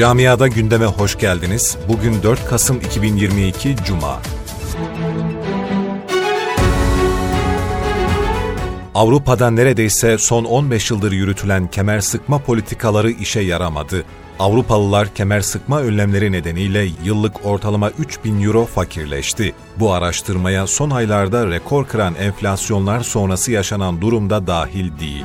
Camiada gündeme hoş geldiniz. Bugün 4 Kasım 2022 Cuma. Avrupa'da neredeyse son 15 yıldır yürütülen kemer sıkma politikaları işe yaramadı. Avrupalılar kemer sıkma önlemleri nedeniyle yıllık ortalama 3000 euro fakirleşti. Bu araştırmaya son aylarda rekor kıran enflasyonlar sonrası yaşanan durumda dahil değil.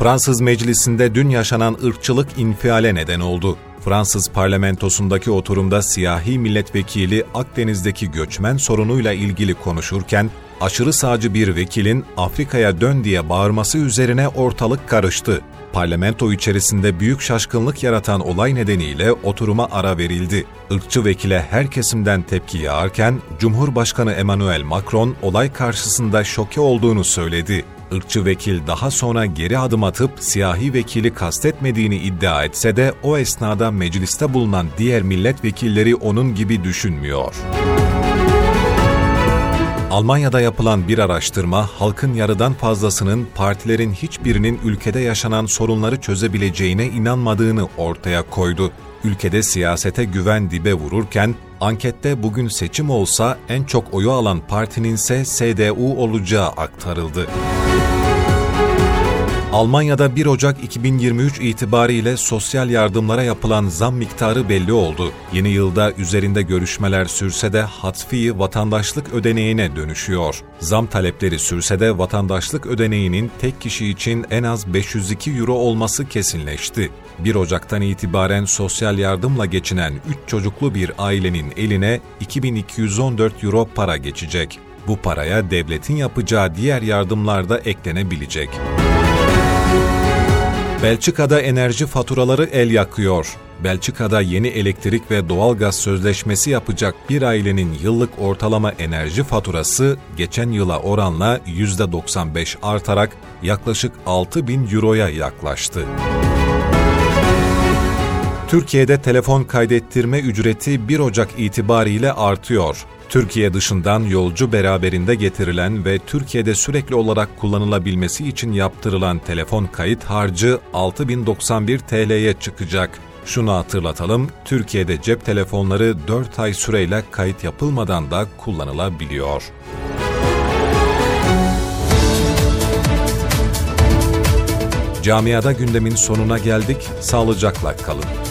Fransız meclisinde dün yaşanan ırkçılık infiale neden oldu. Fransız parlamentosundaki oturumda siyahi milletvekili Akdeniz'deki göçmen sorunuyla ilgili konuşurken, aşırı sağcı bir vekilin Afrika'ya dön diye bağırması üzerine ortalık karıştı. Parlamento içerisinde büyük şaşkınlık yaratan olay nedeniyle oturuma ara verildi. Irkçı vekile her kesimden tepki yağarken, Cumhurbaşkanı Emmanuel Macron olay karşısında şoke olduğunu söyledi. Irkçı vekil daha sonra geri adım atıp siyahi vekili kastetmediğini iddia etse de o esnada mecliste bulunan diğer milletvekilleri onun gibi düşünmüyor. Almanya'da yapılan bir araştırma, halkın yarıdan fazlasının partilerin hiçbirinin ülkede yaşanan sorunları çözebileceğine inanmadığını ortaya koydu. Ülkede siyasete güven dibe vururken, ankette bugün seçim olsa en çok oyu alan partinin ise CDU olacağı aktarıldı. Almanya'da 1 Ocak 2023 itibariyle sosyal yardımlara yapılan zam miktarı belli oldu. Yeni yılda üzerinde görüşmeler sürse de hatfi vatandaşlık ödeneğine dönüşüyor. Zam talepleri sürse de vatandaşlık ödeneğinin tek kişi için en az 502 euro olması kesinleşti. 1 Ocak'tan itibaren sosyal yardımla geçinen 3 çocuklu bir ailenin eline 2214 euro para geçecek. Bu paraya devletin yapacağı diğer yardımlar da eklenebilecek. Belçika'da enerji faturaları el yakıyor. Belçika'da yeni elektrik ve doğalgaz sözleşmesi yapacak bir ailenin yıllık ortalama enerji faturası geçen yıla oranla %95 artarak yaklaşık 6 bin euroya yaklaştı. Türkiye'de telefon kaydettirme ücreti 1 Ocak itibariyle artıyor. Türkiye dışından yolcu beraberinde getirilen ve Türkiye'de sürekli olarak kullanılabilmesi için yaptırılan telefon kayıt harcı 6091 TL'ye çıkacak. Şunu hatırlatalım, Türkiye'de cep telefonları 4 ay süreyle kayıt yapılmadan da kullanılabiliyor. Camiada gündemin sonuna geldik, sağlıcakla kalın.